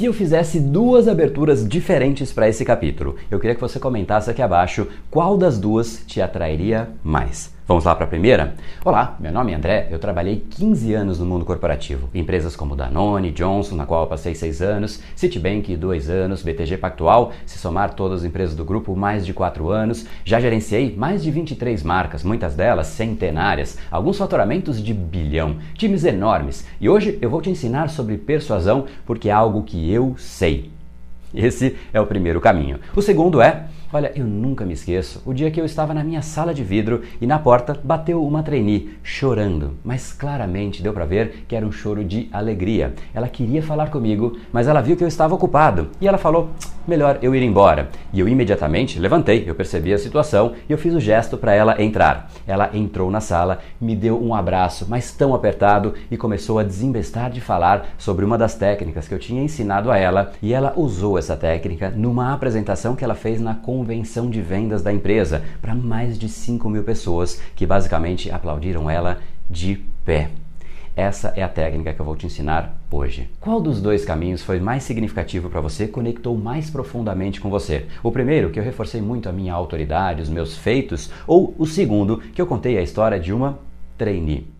Se eu fizesse duas aberturas diferentes para esse capítulo, eu queria que você comentasse aqui abaixo qual das duas te atrairia mais. Vamos lá para a primeira? Olá, meu nome é André, eu trabalhei 15 anos no mundo corporativo. Empresas como Danone, Johnson, na qual passei 6 anos, Citibank 2 anos, BTG Pactual, se somar todas as empresas do grupo, mais de 4 anos. Já gerenciei mais de 23 marcas, muitas delas centenárias, alguns faturamentos de bilhão, times enormes. E hoje eu vou te ensinar sobre persuasão porque é algo que eu sei. Esse é o primeiro caminho. O segundo é Olha, eu nunca me esqueço o dia que eu estava na minha sala de vidro e na porta bateu uma trainee chorando, mas claramente deu para ver que era um choro de alegria. Ela queria falar comigo, mas ela viu que eu estava ocupado e ela falou: melhor eu ir embora. E eu imediatamente levantei, eu percebi a situação e eu fiz o gesto para ela entrar. Ela entrou na sala, me deu um abraço, mas tão apertado e começou a desembestar de falar sobre uma das técnicas que eu tinha ensinado a ela e ela usou essa técnica numa apresentação que ela fez na convenção de vendas da empresa para mais de 5 mil pessoas que basicamente aplaudiram ela de pé. Essa é a técnica que eu vou te ensinar hoje. Qual dos dois caminhos foi mais significativo para você, conectou mais profundamente com você? O primeiro, que eu reforcei muito a minha autoridade, os meus feitos, ou o segundo, que eu contei a história de uma trainee?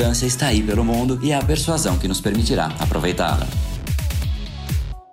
abundância está aí pelo mundo e é a persuasão que nos permitirá aproveitá-la.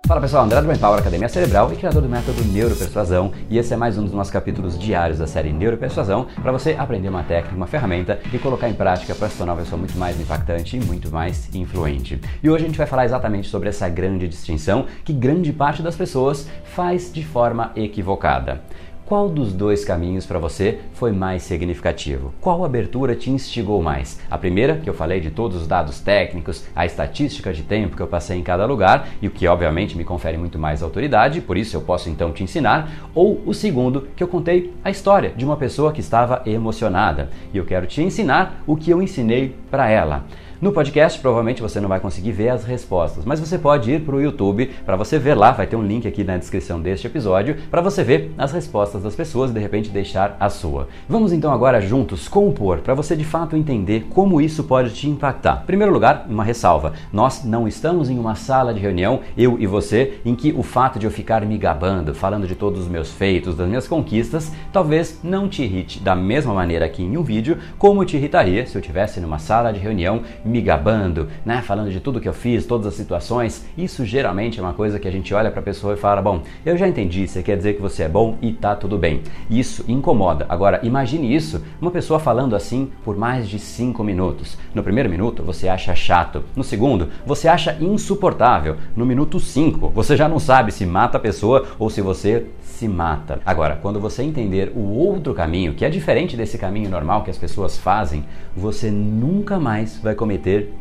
Fala pessoal, André do Brain Power Academia Cerebral e criador do método Neuropersuasão, e esse é mais um dos nossos capítulos diários da série Neuropersuasão para você aprender uma técnica, uma ferramenta e colocar em prática para se tornar uma pessoa muito mais impactante e muito mais influente. E hoje a gente vai falar exatamente sobre essa grande distinção que grande parte das pessoas faz de forma equivocada. Qual dos dois caminhos para você foi mais significativo? Qual abertura te instigou mais? A primeira, que eu falei de todos os dados técnicos, a estatística de tempo que eu passei em cada lugar e o que obviamente me confere muito mais autoridade, por isso eu posso então te ensinar, ou o segundo, que eu contei a história de uma pessoa que estava emocionada e eu quero te ensinar o que eu ensinei para ela. No podcast, provavelmente você não vai conseguir ver as respostas, mas você pode ir para o YouTube para você ver lá, vai ter um link aqui na descrição deste episódio, para você ver as respostas das pessoas e de repente deixar a sua. Vamos então agora juntos compor para você de fato entender como isso pode te impactar. Em primeiro lugar, uma ressalva: nós não estamos em uma sala de reunião, eu e você, em que o fato de eu ficar me gabando, falando de todos os meus feitos, das minhas conquistas, talvez não te irrite da mesma maneira aqui em um vídeo, como te irritaria se eu estivesse numa sala de reunião me gabando, né, falando de tudo que eu fiz, todas as situações. Isso geralmente é uma coisa que a gente olha para a pessoa e fala: "Bom, eu já entendi, você quer dizer que você é bom e tá tudo bem". Isso incomoda. Agora, imagine isso, uma pessoa falando assim por mais de 5 minutos. No primeiro minuto você acha chato, no segundo você acha insuportável, no minuto 5 você já não sabe se mata a pessoa ou se você se mata. Agora, quando você entender o outro caminho, que é diferente desse caminho normal que as pessoas fazem, você nunca mais vai cometer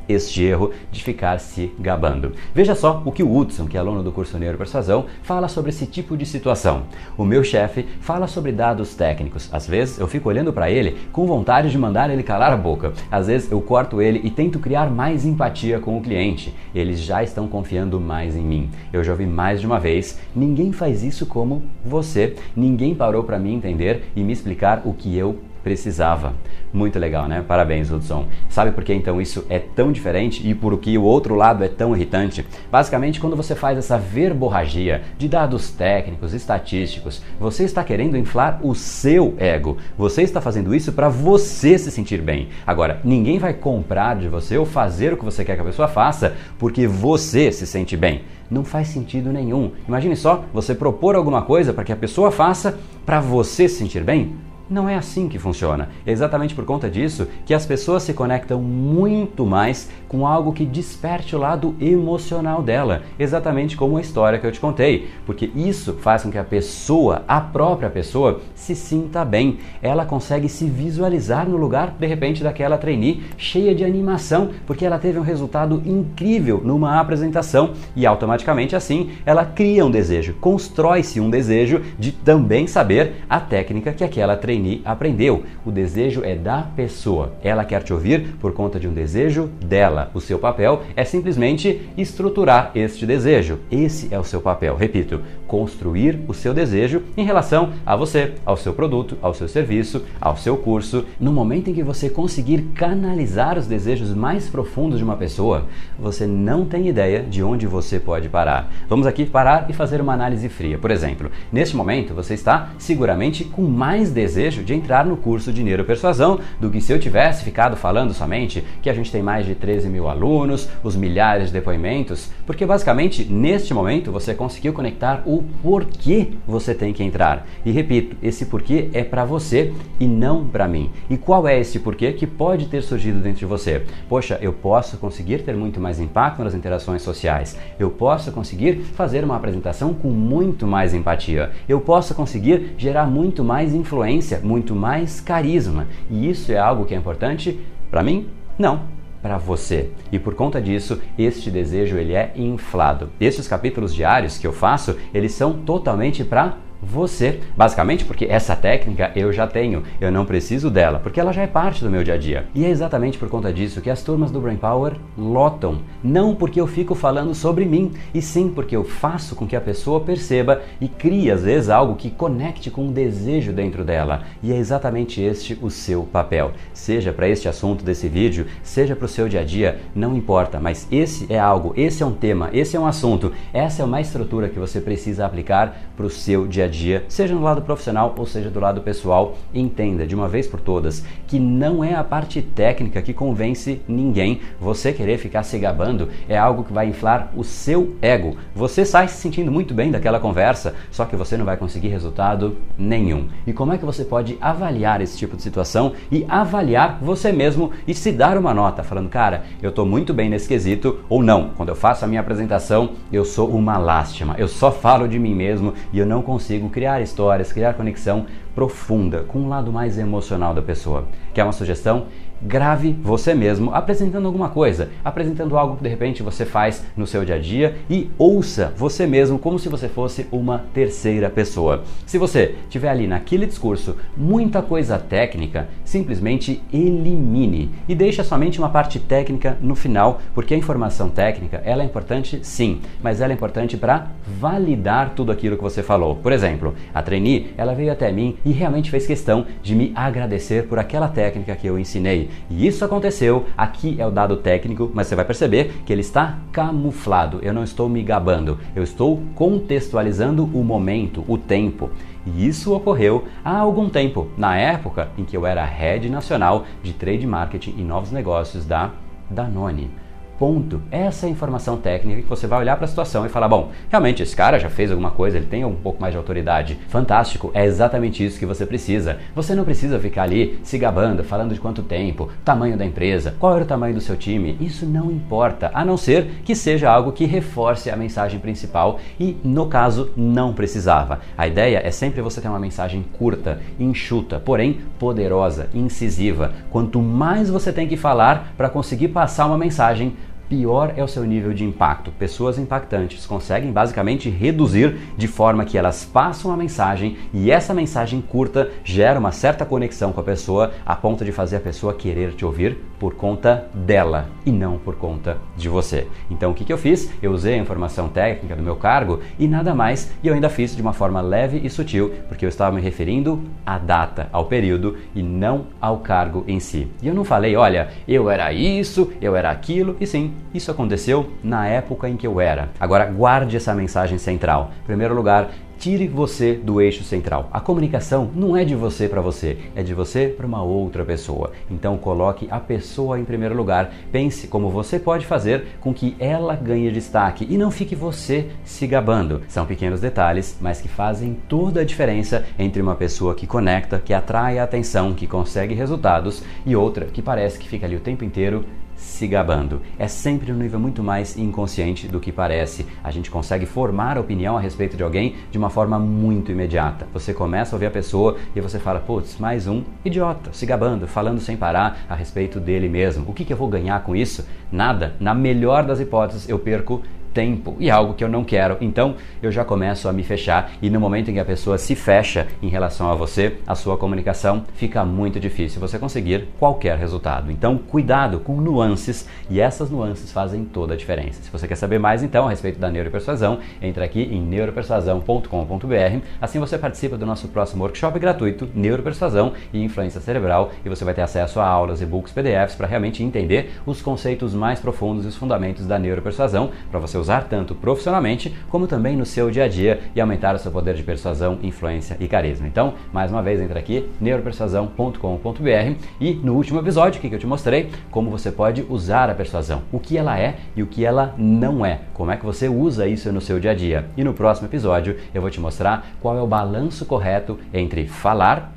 este erro de ficar se gabando. Veja só o que o Hudson, que é aluno do curso Neuropersuasão, fala sobre esse tipo de situação. O meu chefe fala sobre dados técnicos. Às vezes eu fico olhando para ele com vontade de mandar ele calar a boca. Às vezes eu corto ele e tento criar mais empatia com o cliente. Eles já estão confiando mais em mim. Eu já ouvi mais de uma vez: ninguém faz isso como você. Ninguém parou para me entender e me explicar o que eu precisava. Muito legal, né? Parabéns, Hudson. Sabe por que então isso é tão diferente e por que o outro lado é tão irritante? Basicamente, quando você faz essa verborragia de dados técnicos, estatísticos, você está querendo inflar o seu ego. Você está fazendo isso para você se sentir bem. Agora, ninguém vai comprar de você ou fazer o que você quer que a pessoa faça porque você se sente bem não faz sentido nenhum. Imagine só você propor alguma coisa para que a pessoa faça para você se sentir bem. Não é assim que funciona. É exatamente por conta disso que as pessoas se conectam muito mais com algo que desperte o lado emocional dela, exatamente como a história que eu te contei, porque isso faz com que a pessoa, a própria pessoa, se sinta bem. Ela consegue se visualizar no lugar, de repente, daquela trainee cheia de animação, porque ela teve um resultado incrível numa apresentação e automaticamente assim ela cria um desejo, constrói-se um desejo de também saber a técnica que aquela trainee trainee aprendeu. O desejo é da pessoa. Ela quer te ouvir por conta de um desejo dela. O seu papel é simplesmente estruturar este desejo. Esse é o seu papel. Repito, construir o seu desejo em relação a você, ao seu produto, ao seu serviço, ao seu curso. No momento em que você conseguir canalizar os desejos mais profundos de uma pessoa, você não tem ideia de onde você pode parar. Vamos aqui parar e fazer uma análise fria. Por exemplo, neste momento você está seguramente com mais desejo desejo de entrar no curso de neuropersuasão do que se eu tivesse ficado falando somente que a gente tem mais de 13 mil alunos, os milhares de depoimentos, porque basicamente neste momento você conseguiu conectar o porquê você tem que entrar. E repito, esse porquê é para você e não para mim. E qual é esse porquê que pode ter surgido dentro de você? Poxa, eu posso conseguir ter muito mais impacto nas interações sociais. Eu posso conseguir fazer uma apresentação com muito mais empatia. Eu posso conseguir gerar muito mais influência muito mais carisma. E isso é algo que é importante para mim? Não, para você. E por conta disso, este desejo ele é inflado. Estes capítulos diários que eu faço, eles são totalmente para você. Basicamente porque essa técnica eu já tenho, eu não preciso dela, porque ela já é parte do meu dia a dia. E é exatamente por conta disso que as turmas do Brain Power lotam. Não porque eu fico falando sobre mim, e sim porque eu faço com que a pessoa perceba e crie às vezes algo que conecte com um desejo dentro dela. E é exatamente este o seu papel. Seja para este assunto desse vídeo, seja para o seu dia a dia, não importa, mas esse é algo, esse é um tema, esse é um assunto, essa é uma estrutura que você precisa aplicar para o seu dia a dia, seja no lado profissional ou seja do lado pessoal, entenda de uma vez por todas que não é a parte técnica que convence ninguém. Você querer ficar se gabando é algo que vai inflar o seu ego. Você sai se sentindo muito bem daquela conversa, só que você não vai conseguir resultado nenhum. E como é que você pode avaliar esse tipo de situação e avaliar você mesmo e se dar uma nota, falando, cara, eu estou muito bem nesse quesito ou não. Quando eu faço a minha apresentação, eu sou uma lástima. Eu só falo de mim mesmo e eu não consigo consigo criar histórias, criar conexão profunda com o lado mais emocional da pessoa. Quer uma sugestão? Grave você mesmo apresentando alguma coisa, apresentando algo que de repente você faz no seu dia a dia e ouça você mesmo como se você fosse uma terceira pessoa. Se você tiver ali naquele discurso muita coisa técnica, simplesmente elimine e deixe somente uma parte técnica no final, porque a informação técnica ela é importante sim, mas ela é importante para validar tudo aquilo que você falou. Por exemplo, a trainee ela veio até mim e realmente fez questão de me agradecer por aquela técnica que eu ensinei. E isso aconteceu, aqui é o dado técnico, mas você vai perceber que ele está camuflado. Eu não estou me gabando, eu estou contextualizando o momento, o tempo. E isso ocorreu há algum tempo, na época em que eu era head nacional de trade marketing e novos negócios da Danone. Ponto. Essa é a informação técnica que você vai olhar para a situação e falar: bom, realmente esse cara já fez alguma coisa, ele tem um pouco mais de autoridade. Fantástico, é exatamente isso que você precisa. Você não precisa ficar ali se gabando, falando de quanto tempo, tamanho da empresa, qual era o tamanho do seu time. Isso não importa, a não ser que seja algo que reforce a mensagem principal e, no caso, não precisava. A ideia é sempre você ter uma mensagem curta, enxuta, porém poderosa, incisiva. Quanto mais você tem que falar para conseguir passar uma mensagem, pior é o seu nível de impacto. Pessoas impactantes conseguem basicamente reduzir de forma que elas passam a mensagem e essa mensagem curta gera uma certa conexão com a pessoa a ponto de fazer a pessoa querer te ouvir por conta dela e não por conta de você. Então o que, que eu fiz? Eu usei a informação técnica do meu cargo e nada mais, e eu ainda fiz de uma forma leve e sutil, porque eu estava me referindo à data, ao período e não ao cargo em si. E eu não falei, olha, eu era isso, eu era aquilo, e sim, isso aconteceu na época em que eu era. Agora guarde essa mensagem central. Em primeiro lugar, Tire você do eixo central. A comunicação não é de você para você, é de você para uma outra pessoa. Então coloque a pessoa em primeiro lugar. Pense como você pode fazer com que ela ganhe destaque e não fique você se gabando. São pequenos detalhes, mas que fazem toda a diferença entre uma pessoa que conecta, que atrai a atenção, que consegue resultados e outra que parece que fica ali o tempo inteiro se gabando. É sempre um nível muito mais inconsciente do que parece. A gente consegue formar opinião a respeito de alguém de uma forma muito imediata. Você começa a ouvir a pessoa e você fala, putz, mais um idiota, se gabando, falando sem parar a respeito dele mesmo. O que, que eu vou ganhar com isso? Nada. Na melhor das hipóteses, eu perco tempo e algo que eu não quero. Então eu já começo a me fechar e no momento em que a pessoa se fecha em relação a você, a sua comunicação fica muito difícil você conseguir qualquer resultado. Então cuidado com nuances e essas nuances fazem toda a diferença. Se você quer saber mais então a respeito da neuropersuasão, entre aqui em neuropersuasão.com.br. Assim você participa do nosso próximo workshop gratuito Neuropersuasão e Influência Cerebral e você vai ter acesso a aulas, e-books, PDFs para realmente entender os conceitos mais profundos e os fundamentos da neuropersuasão para você usar tanto profissionalmente como também no seu dia a dia e aumentar o seu poder de persuasão, influência e carisma. Então, mais uma vez, entra aqui neuropersuasão.com.br e no último episódio que eu te mostrei como você pode usar a persuasão, o que ela é e o que ela não é, como é que você usa isso no seu dia a dia. E no próximo episódio eu vou te mostrar qual é o balanço correto entre falar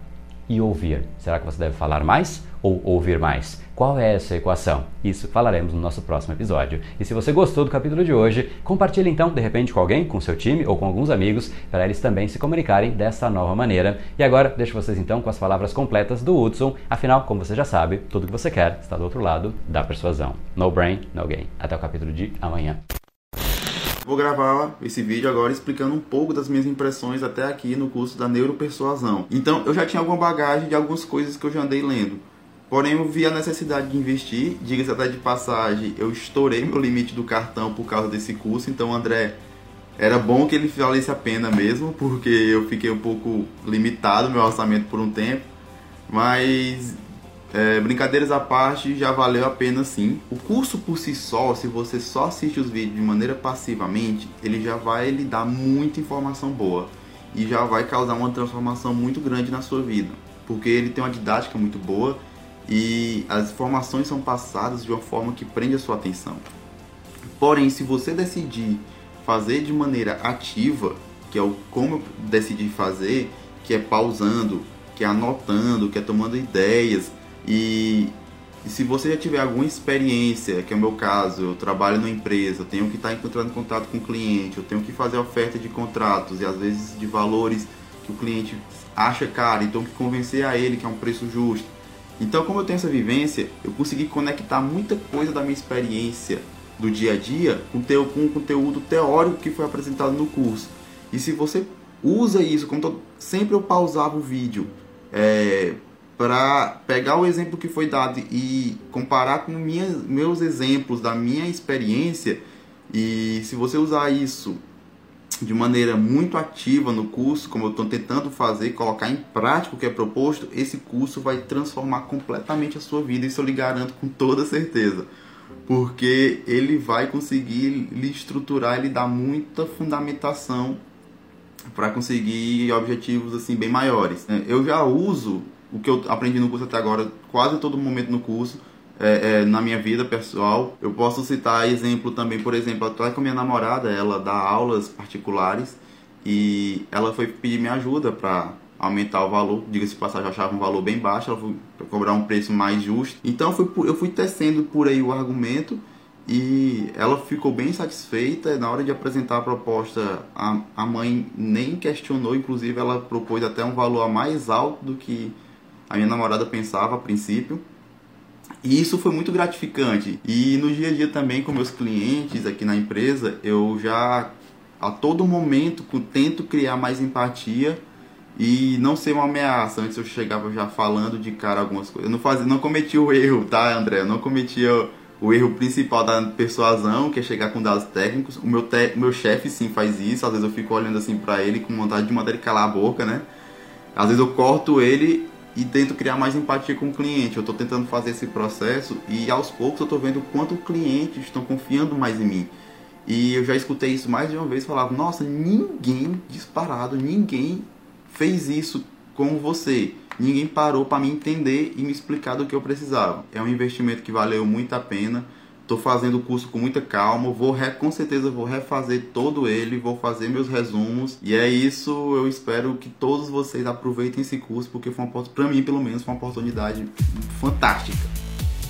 e ouvir. Será que você deve falar mais ou ouvir mais? Qual é essa equação? Isso falaremos no nosso próximo episódio. E se você gostou do capítulo de hoje, compartilhe então de repente com alguém, com seu time ou com alguns amigos, para eles também se comunicarem dessa nova maneira. E agora deixo vocês então com as palavras completas do Hudson. Afinal, como você já sabe, tudo que você quer está do outro lado da persuasão. No brain, no gain. Até o capítulo de amanhã. Vou gravar esse vídeo agora explicando um pouco das minhas impressões até aqui no curso da neuropersuasão. Então, eu já tinha alguma bagagem de algumas coisas que eu já andei lendo. Porém, eu vi a necessidade de investir. Diga-se até de passagem, eu estourei meu limite do cartão por causa desse curso. Então, André, era bom que ele valesse a pena mesmo, porque eu fiquei um pouco limitado meu orçamento por um tempo. Mas é, brincadeiras à parte, já valeu a pena sim. O curso por si só, se você só assiste os vídeos de maneira passivamente, ele já vai lhe dar muita informação boa e já vai causar uma transformação muito grande na sua vida, porque ele tem uma didática muito boa e as informações são passadas de uma forma que prende a sua atenção. Porém, se você decidir fazer de maneira ativa, que é o como eu decidi fazer, que é pausando, que é anotando, que é tomando ideias, e, e, se você já tiver alguma experiência, que é o meu caso, eu trabalho numa empresa, eu tenho que estar entrando em contato com o cliente, eu tenho que fazer oferta de contratos e às vezes de valores que o cliente acha caro, então que convencer a ele que é um preço justo. Então, como eu tenho essa vivência, eu consegui conectar muita coisa da minha experiência do dia a dia com, teu, com o conteúdo teórico que foi apresentado no curso. E se você usa isso, como sempre eu pausava o vídeo, é, para pegar o exemplo que foi dado e comparar com meus exemplos da minha experiência e se você usar isso de maneira muito ativa no curso, como eu estou tentando fazer, colocar em prática o que é proposto, esse curso vai transformar completamente a sua vida, isso eu lhe garanto com toda certeza. Porque ele vai conseguir lhe estruturar, ele dá muita fundamentação para conseguir objetivos assim bem maiores. Eu já uso o que eu aprendi no curso até agora, quase todo momento no curso, é, é, na minha vida pessoal. Eu posso citar exemplo também, por exemplo, até com minha namorada, ela dá aulas particulares e ela foi pedir minha ajuda para aumentar o valor, diga-se passagem, eu achava um valor bem baixo, ela foi cobrar um preço mais justo. Então eu fui, tecendo por aí o argumento e ela ficou bem satisfeita. Na hora de apresentar a proposta, a, a mãe nem questionou, inclusive ela propôs até um valor mais alto do que a minha namorada pensava a princípio. E isso foi muito gratificante. E no dia a dia também com meus clientes aqui na empresa, eu já a todo momento tento criar mais empatia e não ser uma ameaça. Antes eu chegava já falando de cara algumas coisas. Eu não fazia, não cometi o erro, tá, André? Eu não cometi o, o erro principal da persuasão, que é chegar com dados técnicos. O meu, te, meu chefe sim faz isso. Às vezes eu fico olhando assim para ele com vontade de mandar ele calar a boca, né? Às vezes eu corto ele e tento criar mais empatia com o cliente. Eu estou tentando fazer esse processo e aos poucos eu estou vendo quanto clientes estão confiando mais em mim. E eu já escutei isso mais de uma vez, falava, nossa, ninguém disparado, ninguém fez isso como você. Ninguém parou para me entender e me explicar do que eu precisava. É um investimento que valeu muito a pena. Estou fazendo o curso com muita calma, vou re, com certeza vou refazer todo ele, vou fazer meus resumos e é isso. Eu espero que todos vocês aproveitem esse curso porque foi uma para mim pelo menos foi uma oportunidade fantástica.